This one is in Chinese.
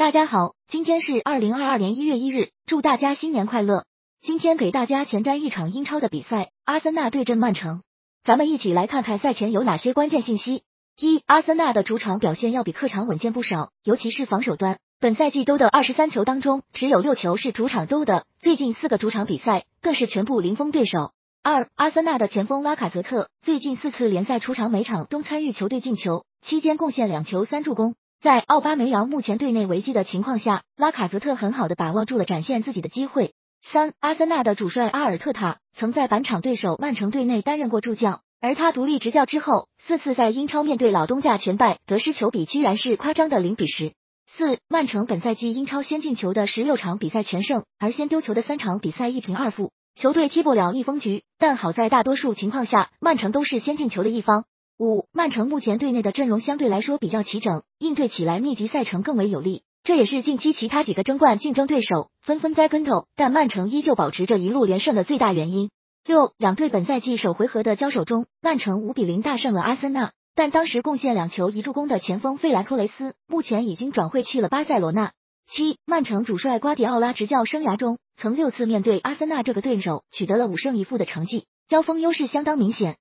大家好，今天是二零二二年一月一日，祝大家新年快乐。今天给大家前瞻一场英超的比赛，阿森纳对阵曼城。咱们一起来看看赛前有哪些关键信息。一、阿森纳的主场表现要比客场稳健不少，尤其是防守端。本赛季兜的二十三球当中，只有六球是主场兜的，最近四个主场比赛更是全部零封对手。二、阿森纳的前锋拉卡泽特最近四次联赛出场，每场都参与球队进球，期间贡献两球三助攻。在奥巴梅扬目前队内危机的情况下，拉卡泽特很好的把握住了展现自己的机会。三，阿森纳的主帅阿尔特塔曾在本场对手曼城队内担任过助教，而他独立执教之后，四次在英超面对老东家全败，得失球比居然是夸张的零比十。四，曼城本赛季英超先进球的十六场比赛全胜，而先丢球的三场比赛一平二负，球队踢不了逆风局，但好在大多数情况下，曼城都是先进球的一方。五，曼城目前队内的阵容相对来说比较齐整，应对起来密集赛程更为有利，这也是近期其他几个争冠竞争对手纷纷栽跟头，但曼城依旧保持着一路连胜的最大原因。六，两队本赛季首回合的交手中，曼城五比零大胜了阿森纳，但当时贡献两球一助攻的前锋费兰托雷斯目前已经转会去了巴塞罗那。七，曼城主帅瓜迪奥拉执教生涯中，曾六次面对阿森纳这个对手取得了五胜一负的成绩，交锋优势相当明显。